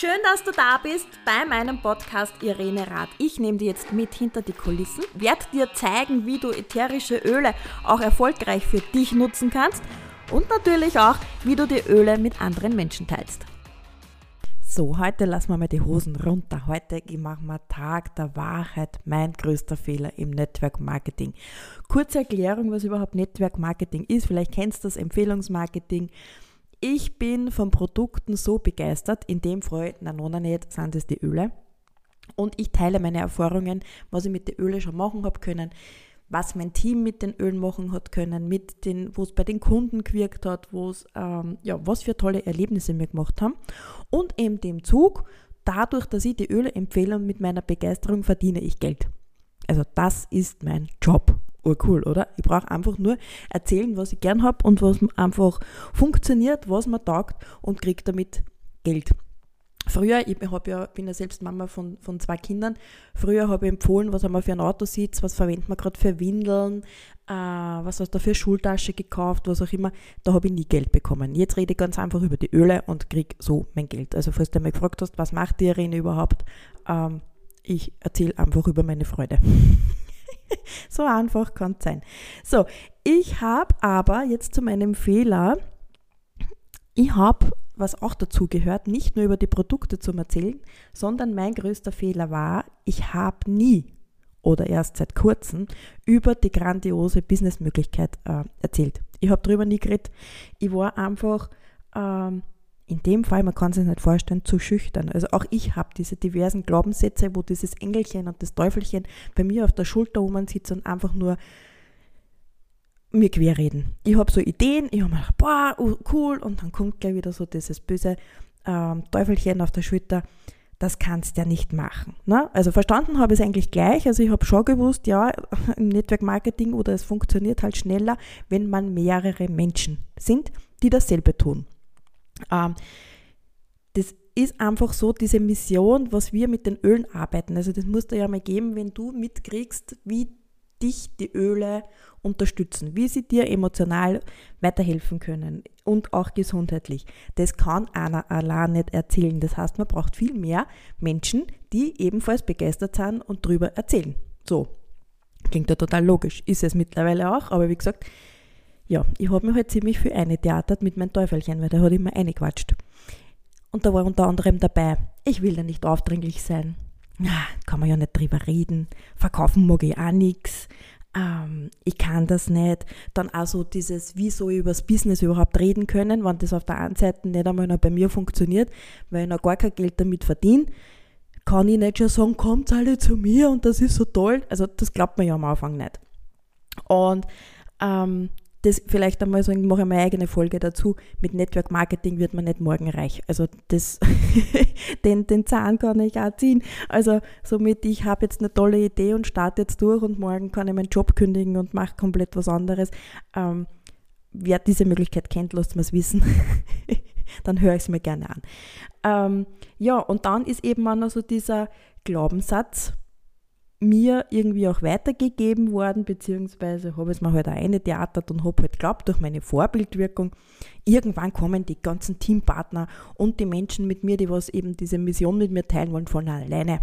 Schön, dass du da bist bei meinem Podcast Irene Rath. Ich nehme dir jetzt mit hinter die Kulissen, werde dir zeigen, wie du ätherische Öle auch erfolgreich für dich nutzen kannst und natürlich auch, wie du die Öle mit anderen Menschen teilst. So, heute lassen wir mal die Hosen runter. Heute machen wir Tag der Wahrheit, mein größter Fehler im Network Marketing. Kurze Erklärung, was überhaupt Network Marketing ist. Vielleicht kennst du das Empfehlungsmarketing. Ich bin von Produkten so begeistert, in dem Fall, na noch nicht, sind es die Öle. Und ich teile meine Erfahrungen, was ich mit den Ölen schon machen habe können, was mein Team mit den Ölen machen hat können, mit den, wo es bei den Kunden gewirkt hat, wo es, ähm, ja, was für tolle Erlebnisse wir gemacht haben. Und eben dem Zug, dadurch, dass ich die Öle empfehle und mit meiner Begeisterung verdiene ich Geld. Also das ist mein Job urcool, oder? Ich brauche einfach nur erzählen, was ich gern habe und was einfach funktioniert, was mir taugt und kriege damit Geld. Früher, ich ja, bin ja selbst Mama von, von zwei Kindern, früher habe ich empfohlen, was haben wir für einen Autositz, was verwenden wir gerade für Windeln, äh, was hast du für Schultasche gekauft, was auch immer, da habe ich nie Geld bekommen. Jetzt rede ich ganz einfach über die Öle und kriege so mein Geld. Also falls du mich gefragt hast, was macht die Irene überhaupt, ähm, ich erzähle einfach über meine Freude. so einfach kann es sein. So, ich habe aber jetzt zu meinem Fehler, ich habe, was auch dazu gehört, nicht nur über die Produkte zu erzählen, sondern mein größter Fehler war, ich habe nie oder erst seit kurzem über die grandiose Businessmöglichkeit äh, erzählt. Ich habe darüber nie geredet. Ich war einfach ähm, in dem Fall, man kann sich nicht vorstellen, zu schüchtern. Also auch ich habe diese diversen Glaubenssätze, wo dieses Engelchen und das Teufelchen bei mir auf der Schulter oben sitzt und einfach nur mir querreden. Ich habe so Ideen, ich habe mir gedacht, boah, oh, cool, und dann kommt gleich wieder so dieses böse ähm, Teufelchen auf der Schulter. Das kannst du ja nicht machen. Ne? Also verstanden habe ich es eigentlich gleich. Also ich habe schon gewusst, ja, im Network Marketing oder es funktioniert halt schneller, wenn man mehrere Menschen sind, die dasselbe tun. Ähm, das ist einfach so diese Mission, was wir mit den Ölen arbeiten. Also das musst du ja mal geben, wenn du mitkriegst, wie dich die Öle unterstützen, wie sie dir emotional weiterhelfen können und auch gesundheitlich. Das kann einer allein nicht erzählen. Das heißt, man braucht viel mehr Menschen, die ebenfalls begeistert sind und darüber erzählen. So, klingt ja total logisch, ist es mittlerweile auch, aber wie gesagt, ja, ich habe mir halt ziemlich viel eingetheatert mit meinem Teufelchen, weil der hat immer eingequatscht. Und da war unter anderem dabei, ich will ja nicht aufdringlich sein. Na, kann man ja nicht drüber reden. Verkaufen mag ich auch nichts. Ähm, ich kann das nicht. Dann auch so dieses, wie soll ich über das Business überhaupt reden können, wenn das auf der einen Seite nicht einmal noch bei mir funktioniert, weil ich noch gar kein Geld damit verdiene. Kann ich nicht schon sagen, kommt alle zu mir und das ist so toll. Also das glaubt man ja am Anfang nicht. Und ähm, das vielleicht einmal so, ich mache meine eigene Folge dazu. Mit Network Marketing wird man nicht morgen reich. Also das, den, den Zahn kann ich auch ziehen. Also somit, ich habe jetzt eine tolle Idee und starte jetzt durch und morgen kann ich meinen Job kündigen und mache komplett was anderes. Ähm, wer diese Möglichkeit kennt, lasst mir es wissen. dann höre ich es mir gerne an. Ähm, ja, und dann ist eben auch noch so dieser Glaubenssatz, mir irgendwie auch weitergegeben worden, beziehungsweise habe es mir halt auch eingetheatert und habe halt geglaubt, durch meine Vorbildwirkung, irgendwann kommen die ganzen Teampartner und die Menschen mit mir, die was eben diese Mission mit mir teilen wollen, von alleine,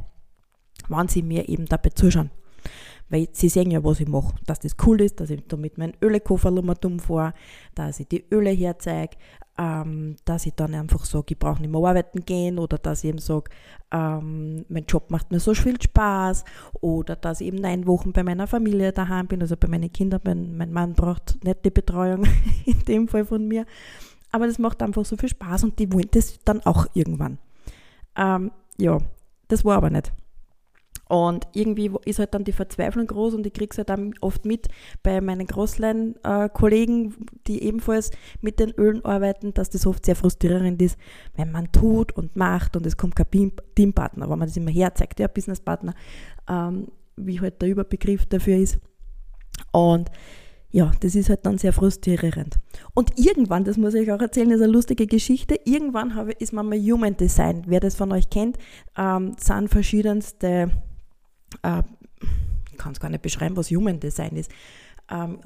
wann sie mir eben dabei zuschauen. Weil sie sehen ja, was ich mache, dass das cool ist, dass ich da mit meinem Ölekoffer dumm fahre, dass ich die Öle herzeige, ähm, dass ich dann einfach sage, ich brauche nicht mehr arbeiten gehen oder dass ich eben sage, ähm, mein Job macht mir so viel Spaß oder dass ich eben neun Wochen bei meiner Familie daheim bin, also bei meinen Kindern, mein, mein Mann braucht nicht die Betreuung in dem Fall von mir, aber das macht einfach so viel Spaß und die wollen das dann auch irgendwann. Ähm, ja, das war aber nicht. Und irgendwie ist halt dann die Verzweiflung groß und ich kriege es halt dann oft mit bei meinen Großlein-Kollegen, die ebenfalls mit den Ölen arbeiten, dass das oft sehr frustrierend ist, wenn man tut und macht und es kommt kein Teampartner, wenn man das immer herzeigt, ja, Businesspartner, ähm, wie halt der Überbegriff dafür ist. Und ja, das ist halt dann sehr frustrierend. Und irgendwann, das muss ich auch erzählen, ist eine lustige Geschichte. Irgendwann habe, ist man mal Human Design. Wer das von euch kennt, ähm, sind verschiedenste äh, ich kann es gar nicht beschreiben, was Human Design ist. Ähm,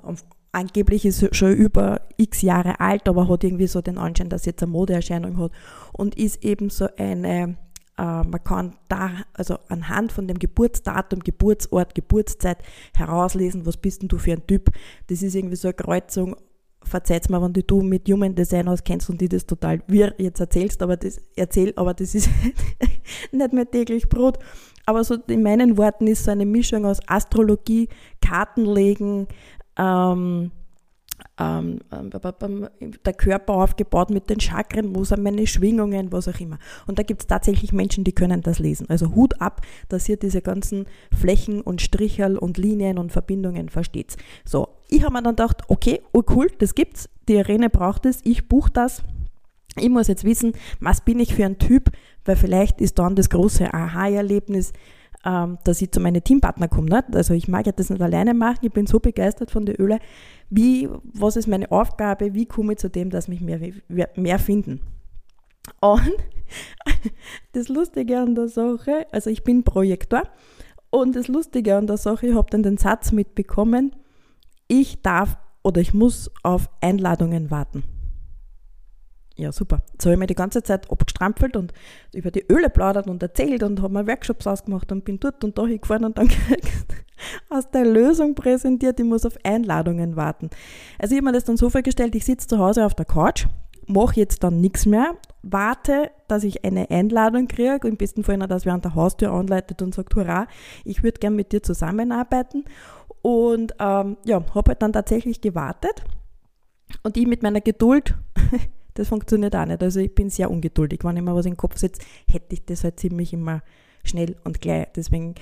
angeblich ist schon über x Jahre alt, aber hat irgendwie so den Anschein, dass jetzt eine Modeerscheinung hat und ist eben so eine, äh, man kann da, also anhand von dem Geburtsdatum, Geburtsort, Geburtszeit herauslesen, was bist denn du für ein Typ. Das ist irgendwie so eine Kreuzung, verzeiht's mir, wenn du mit Human Design auskennst und die das total wir jetzt erzählst, aber das erzähl, aber das ist nicht mehr täglich Brot. Aber so in meinen Worten ist so eine Mischung aus Astrologie, Kartenlegen, ähm, ähm, der Körper aufgebaut mit den Chakren, wo sind meine Schwingungen, was auch immer. Und da gibt es tatsächlich Menschen, die können das lesen. Also Hut ab, dass ihr diese ganzen Flächen und Stricherl und Linien und Verbindungen versteht. So, ich habe mir dann gedacht, okay, oh cool, das gibt's, die Arena braucht es, ich buche das. Ich muss jetzt wissen, was bin ich für ein Typ, weil vielleicht ist dann das große Aha-Erlebnis, ähm, dass ich zu meinen Teampartner komme. Nicht? Also ich mag ja das nicht alleine machen, ich bin so begeistert von der Öle. Wie, was ist meine Aufgabe, wie komme ich zu dem, dass mich mehr, mehr finden? Und das Lustige an der Sache, also ich bin Projektor und das Lustige an der Sache, ich habe dann den Satz mitbekommen, ich darf oder ich muss auf Einladungen warten. Ja, super. So habe ich mir die ganze Zeit abgestrampelt und über die Öle plaudert und erzählt und habe mir Workshops ausgemacht und bin dort und da hingefahren und dann aus der Lösung präsentiert, ich muss auf Einladungen warten. Also ich habe mir das dann so vorgestellt, ich sitze zu Hause auf der Couch, mache jetzt dann nichts mehr, warte, dass ich eine Einladung kriege, im besten Fall, dass wer an der Haustür anleitet und sagt, hurra, ich würde gerne mit dir zusammenarbeiten. Und ähm, ja, habe halt dann tatsächlich gewartet und ich mit meiner Geduld das funktioniert auch nicht. Also ich bin sehr ungeduldig. Wenn ich mir was in den Kopf setze, hätte ich das halt ziemlich immer schnell und gleich. Deswegen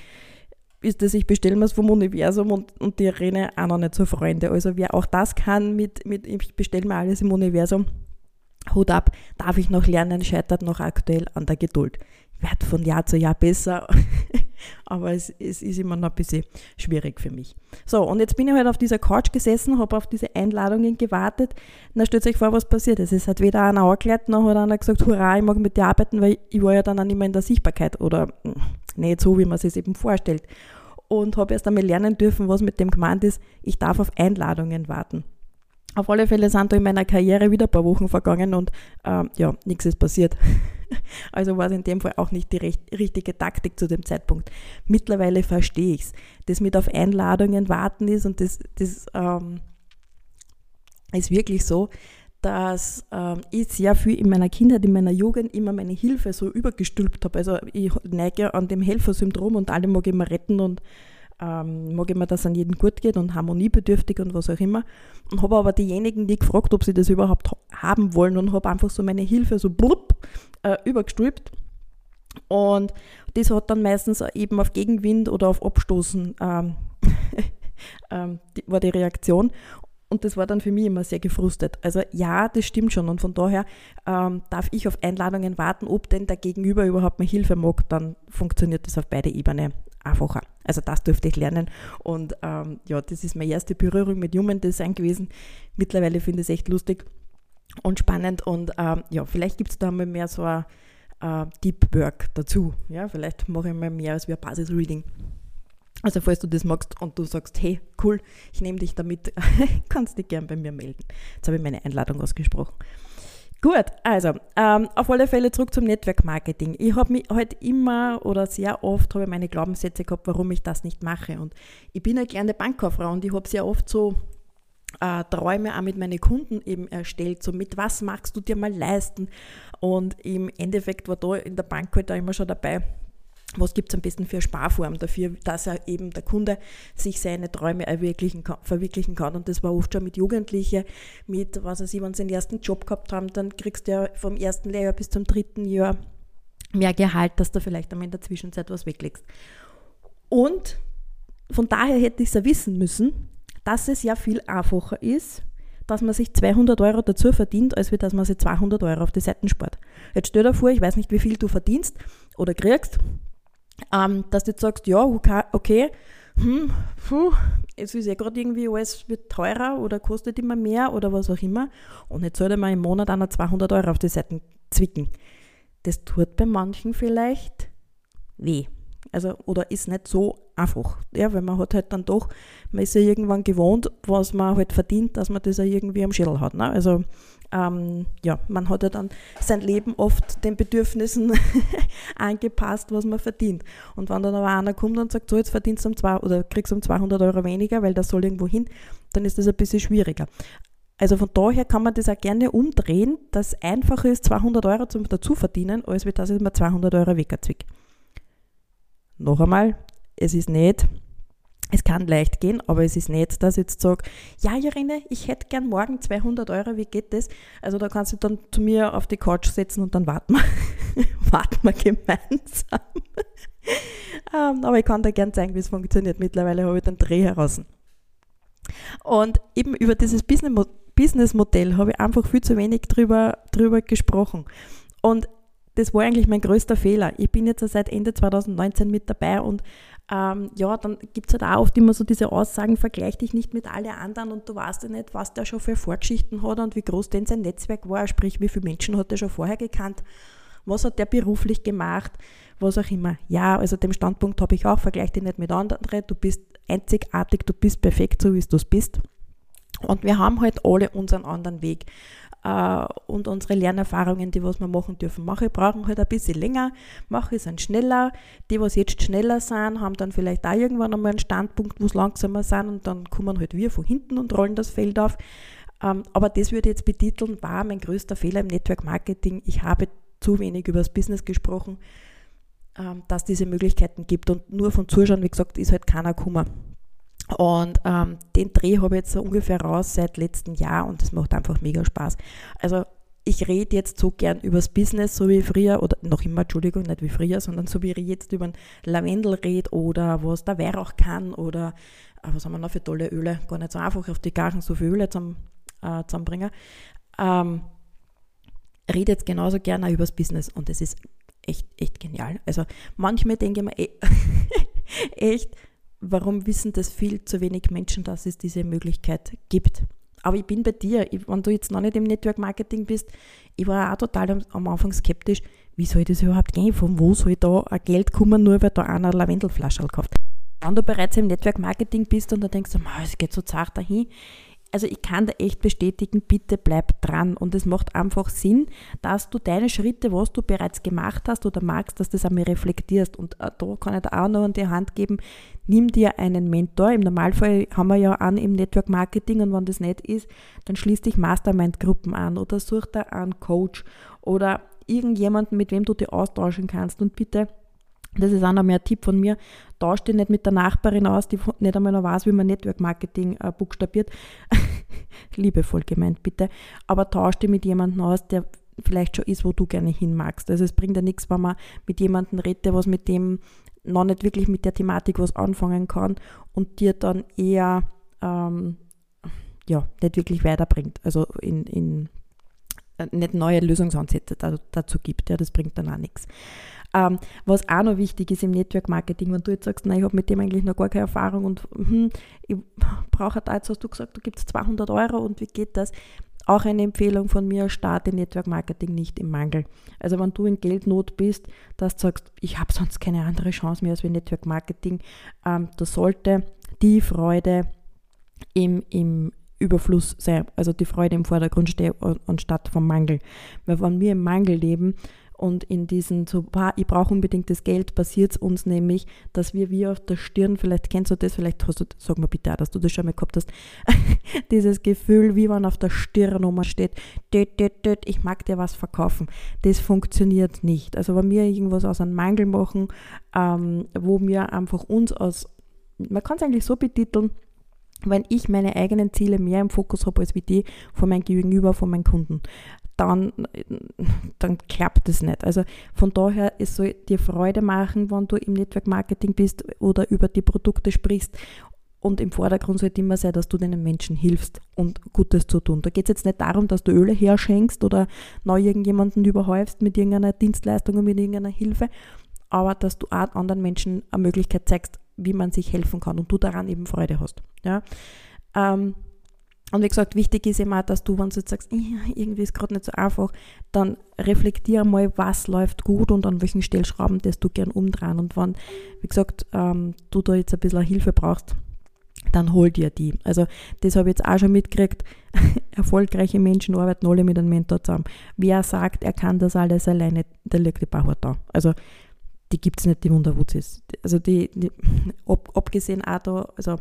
ist das, ich bestelle mir es vom Universum und, und die Arena auch noch nicht so Freunde. Also wer auch das kann mit, mit ich bestelle mir alles im Universum, Hut ab, darf ich noch lernen, scheitert noch aktuell an der Geduld. Wird von Jahr zu Jahr besser. aber es, es, ist immer noch ein bisschen schwierig für mich. So, und jetzt bin ich halt auf dieser Couch gesessen, habe auf diese Einladungen gewartet. Und stellt euch vor, was passiert ist. Es hat weder einer angekleidet, noch hat einer gesagt, hurra, ich mag mit dir arbeiten, weil ich war ja dann auch nicht mehr in der Sichtbarkeit oder hm, nicht so, wie man sich eben vorstellt. Und habe erst einmal lernen dürfen, was mit dem gemeint ist, ich darf auf Einladungen warten. Auf alle Fälle sind da in meiner Karriere wieder ein paar Wochen vergangen und äh, ja, nichts ist passiert. Also war es in dem Fall auch nicht die recht, richtige Taktik zu dem Zeitpunkt. Mittlerweile verstehe ich es. Das mit auf Einladungen warten ist und das, das ähm, ist wirklich so, dass ähm, ich sehr viel in meiner Kindheit, in meiner Jugend immer meine Hilfe so übergestülpt habe. Also ich neige an dem Helfersyndrom und alle mag immer retten und ähm, mag immer, dass es an jedem gut geht und harmoniebedürftig und was auch immer. Und habe aber diejenigen, die gefragt, ob sie das überhaupt haben wollen und habe einfach so meine Hilfe so blub, äh, übergestülpt. Und das hat dann meistens eben auf Gegenwind oder auf Abstoßen ähm, ähm, die, war die Reaktion. Und das war dann für mich immer sehr gefrustet. Also ja, das stimmt schon. Und von daher ähm, darf ich auf Einladungen warten, ob denn der Gegenüber überhaupt mal Hilfe mag, dann funktioniert das auf beide Ebenen einfacher. Also das durfte ich lernen. Und ähm, ja, das ist meine erste Berührung mit Human Design gewesen. Mittlerweile finde ich es echt lustig und spannend. Und ähm, ja, vielleicht gibt es da mal mehr so ein äh, Deep Work dazu. Ja, vielleicht mache ich mal mehr als wie ein Basis-Reading. Also falls du das magst und du sagst, hey, cool, ich nehme dich damit, kannst dich gern bei mir melden. Jetzt habe ich meine Einladung ausgesprochen. Gut, also ähm, auf alle Fälle zurück zum Network Marketing. Ich habe mich halt immer oder sehr oft habe meine Glaubenssätze gehabt, warum ich das nicht mache. Und ich bin eine kleine Bankkauffrau und ich habe sehr oft so äh, Träume auch mit meinen Kunden eben erstellt, so mit was magst du dir mal leisten. Und im Endeffekt war da in der Bank halt auch immer schon dabei, was gibt es am besten für Sparform dafür, dass er eben der Kunde sich seine Träume verwirklichen kann. Und das war oft schon mit Jugendlichen, mit, was weiß ich, wenn sie den ersten Job gehabt haben, dann kriegst du ja vom ersten Lehrjahr bis zum dritten Jahr mehr Gehalt, dass du vielleicht einmal in der Zwischenzeit was weglegst. Und von daher hätte ich es ja wissen müssen, dass es ja viel einfacher ist, dass man sich 200 Euro dazu verdient, als dass man sich 200 Euro auf die Seiten spart. Jetzt stell dir vor, ich weiß nicht, wie viel du verdienst oder kriegst, ähm, dass du jetzt sagst, ja, okay, hm, puh, es ist ja gerade irgendwie alles wird teurer oder kostet immer mehr oder was auch immer und jetzt sollte man im Monat auch noch 200 Euro auf die Seiten zwicken. Das tut bei manchen vielleicht weh. Also, oder ist nicht so einfach. Ja, weil man hat halt dann doch, man ist ja irgendwann gewohnt, was man halt verdient, dass man das ja irgendwie am Schädel hat. Ne? Also, ähm, ja, man hat ja dann sein Leben oft den Bedürfnissen angepasst, was man verdient. Und wenn dann aber einer kommt und sagt, so, jetzt verdienst du um zwei, oder kriegst du um 200 Euro weniger, weil das soll irgendwo hin, dann ist das ein bisschen schwieriger. Also von daher kann man das auch gerne umdrehen, dass es einfacher ist, 200 Euro zum dazu verdienen, als wie das mir 200 Euro wegzwick. Noch einmal, es ist nicht, es kann leicht gehen, aber es ist nicht, dass ich jetzt sage, ja Irene, ich hätte gern morgen 200 Euro, wie geht das? Also da kannst du dann zu mir auf die Couch setzen und dann warten wir, warten wir gemeinsam. um, ähm, aber ich kann dir gern zeigen, wie es funktioniert. Mittlerweile habe ich den Dreh heraus. Und eben über dieses Business Businessmodell habe ich einfach viel zu wenig drüber, drüber gesprochen. Und das war eigentlich mein größter Fehler. Ich bin jetzt seit Ende 2019 mit dabei und ähm, ja, dann gibt es halt auch oft immer so diese Aussagen, vergleich dich nicht mit allen anderen und du weißt ja nicht, was der schon für Vorgeschichten hat und wie groß denn sein Netzwerk war, sprich, wie viele Menschen hat er schon vorher gekannt, was hat der beruflich gemacht, was auch immer. Ja, also dem Standpunkt habe ich auch, vergleich dich nicht mit anderen, du bist einzigartig, du bist perfekt, so wie du es bist. Und wir haben halt alle unseren anderen Weg äh, und unsere Lernerfahrungen, die was wir machen dürfen. Manche brauchen halt ein bisschen länger, manche sind schneller. Die, was jetzt schneller sind, haben dann vielleicht auch irgendwann einmal einen Standpunkt, wo es langsamer sind und dann kommen halt wir von hinten und rollen das Feld auf. Ähm, aber das würde ich jetzt betiteln, war mein größter Fehler im Network Marketing. Ich habe zu wenig über das Business gesprochen, ähm, dass diese Möglichkeiten gibt und nur von Zuschauen, wie gesagt, ist halt keiner Kummer. Und ähm, den Dreh habe ich jetzt so ungefähr raus seit letztem Jahr und das macht einfach mega Spaß. Also ich rede jetzt so gern übers Business, so wie früher, oder noch immer, Entschuldigung, nicht wie früher, sondern so wie ich jetzt über Lavendel rede oder was der Weihrauch kann oder äh, was haben wir noch für tolle Öle, gar nicht so einfach auf die Garten so viele Öle zum, äh, zusammenbringen. Ähm, rede jetzt genauso gerne übers Business und das ist echt, echt genial. Also manchmal denke ich mir echt, warum wissen das viel zu wenig Menschen, dass es diese Möglichkeit gibt? Aber ich bin bei dir, wenn du jetzt noch nicht im Network Marketing bist, ich war auch total am, Anfang skeptisch, wie soll das überhaupt gehen? Von wo soll da ein Geld kommen, nur weil da einer Lavendelflasche kauft? Wenn du bereits im Network Marketing bist und da denkst, es geht so zart dahin, also ich kann da echt bestätigen, bitte bleib dran. Und es macht einfach Sinn, dass du deine Schritte, was du bereits gemacht hast oder magst, dass du das einmal reflektierst. Und äh, da kann ich dir auch noch an die Hand geben, nimm dir einen Mentor. Im Normalfall haben wir ja an im Network Marketing und wenn das nicht ist, dann schließ dich Mastermind-Gruppen an oder such dir einen Coach oder irgendjemanden, mit wem du dich austauschen kannst. Und bitte das ist auch noch mehr ein Tipp von mir. Tausch dich nicht mit der Nachbarin aus, die nicht einmal noch weiß, wie man Network Marketing äh, buchstabiert. Liebevoll gemeint, bitte. Aber tausch dich mit jemandem aus, der vielleicht schon ist, wo du gerne hin magst. Also es bringt ja nichts, wenn man mit jemandem redet, was mit dem noch nicht wirklich mit der Thematik was anfangen kann und dir dann eher ähm, ja, nicht wirklich weiterbringt. Also in, in äh, nicht neue Lösungsansätze dazu gibt. Ja, das bringt dann auch nichts. Ähm, was auch noch wichtig ist im Network Marketing, wenn du jetzt sagst, nein, ich habe mit dem eigentlich noch gar keine Erfahrung und hm, ich brauche da jetzt, hast du gesagt, du gibst 200 Euro und wie geht das? Auch eine Empfehlung von mir, starte Network Marketing nicht im Mangel. Also wenn du in Geldnot bist, dass du sagst, ich habe sonst keine andere Chance mehr als wie Network Marketing, ähm, da sollte die Freude im, im Überfluss sein, also die Freude im Vordergrund stehen anstatt vom Mangel. Weil wenn wir im Mangel leben, und in diesen, so, ich brauche unbedingt das Geld, passiert es uns nämlich, dass wir wie auf der Stirn, vielleicht kennst du das, vielleicht hast du, sag mal bitte auch, dass du das schon mal gehabt hast, dieses Gefühl, wie man auf der Stirn oben steht, död, död, död, ich mag dir was verkaufen. Das funktioniert nicht. Also wenn wir irgendwas aus einem Mangel machen, ähm, wo wir einfach uns aus, man kann es eigentlich so betiteln, wenn ich meine eigenen Ziele mehr im Fokus habe als wie die von meinem Gegenüber, von meinen Kunden dann, dann klappt es nicht. Also von daher, es soll dir Freude machen, wenn du im Network Marketing bist oder über die Produkte sprichst. Und im Vordergrund sollte immer sein, dass du den Menschen hilfst und Gutes zu tun. Da geht es jetzt nicht darum, dass du Öle herschenkst oder neu irgendjemanden überhäufst mit irgendeiner Dienstleistung und mit irgendeiner Hilfe, aber dass du auch anderen Menschen eine Möglichkeit zeigst, wie man sich helfen kann und du daran eben Freude hast. Ja? Ähm, Und wie gesagt, wichtig ist immer, dass du, wenn du jetzt sagst, irgendwie ist gerade nicht so einfach, dann reflektiere mal, was läuft gut und an welchen Stellschrauben das du gern umdrehen. Und wenn, wie gesagt, ähm, du da jetzt ein bisschen Hilfe brauchst, dann hol dir die. Also das habe ich jetzt auch schon mitgekriegt. Erfolgreiche Menschen arbeiten alle mit einem Mentor zusammen. Wer sagt, er kann das alles alleine, der liegt die Bauer da. Also die gibt es nicht, die Wunderwutzis. Also die, die ab, abgesehen auch da, also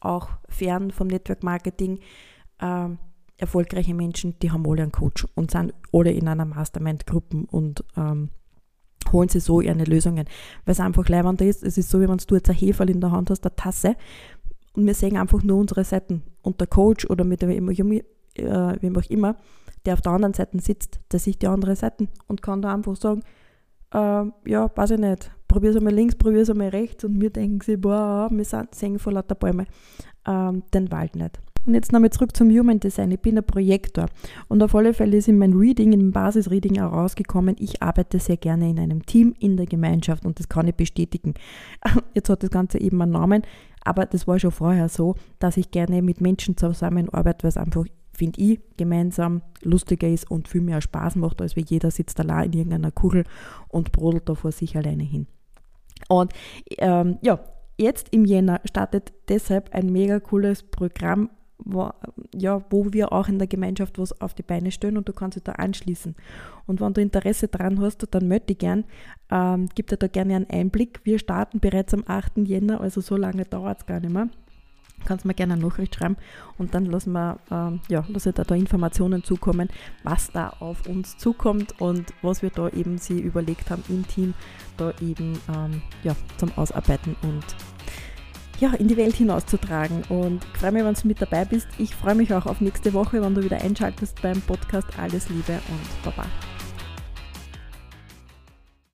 auch fern vom Network Marketing, äh, erfolgreiche Menschen, die haben alle einen Coach und sind alle in einer Mastermind-Gruppe und ähm, holen sie so ihre Lösungen. Weil es einfach leibend ist, es ist so, wie wenn du jetzt ein Heferl in der Hand hast, eine Tasse und wir sehen einfach nur unsere Seiten. Und der Coach oder mit wem, äh, auch immer, der auf der anderen Seite sitzt, der sieht die andere Seite und kann da einfach sagen, äh, ja, weiß ich nicht, probier es einmal links, probier es einmal rechts und wir denken sie, boah, wir sind, sehen vor lauter Bäume ähm, den Wald nicht. Und jetzt nochmal zurück zum Human Design. Ich bin ein Projektor und auf alle Fälle ist in meinem Reading, in dem Basisreading auch rausgekommen, ich arbeite sehr gerne in einem Team, in der Gemeinschaft und das kann ich bestätigen. Jetzt hat das Ganze eben einen Namen, aber das war schon vorher so, dass ich gerne mit Menschen zusammenarbeite, weil es einfach finde ich, gemeinsam lustiger ist und viel mehr Spaß macht, als wie jeder sitzt allein in irgendeiner Kugel und brodelt da vor sich alleine hin. Und ähm, ja, jetzt im Jänner startet deshalb ein mega cooles Programm, wo, ja, wo wir auch in der Gemeinschaft was auf die Beine stellen und du kannst dich da anschließen. Und wenn du Interesse daran hast, dann melde dich gern. Ähm, gib dir da gerne einen Einblick. Wir starten bereits am 8. Jänner, also so lange dauert es gar nicht mehr kannst mir gerne eine Nachricht schreiben und dann lassen wir, ähm, ja, lasse da, da Informationen zukommen, was da auf uns zukommt und was wir da eben sie überlegt haben im Team, da eben ähm, ja, zum Ausarbeiten und ja, in die Welt hinauszutragen. Und ich freue mich, wenn du mit dabei bist. Ich freue mich auch auf nächste Woche, wenn du wieder einschaltest beim Podcast. Alles Liebe und Baba.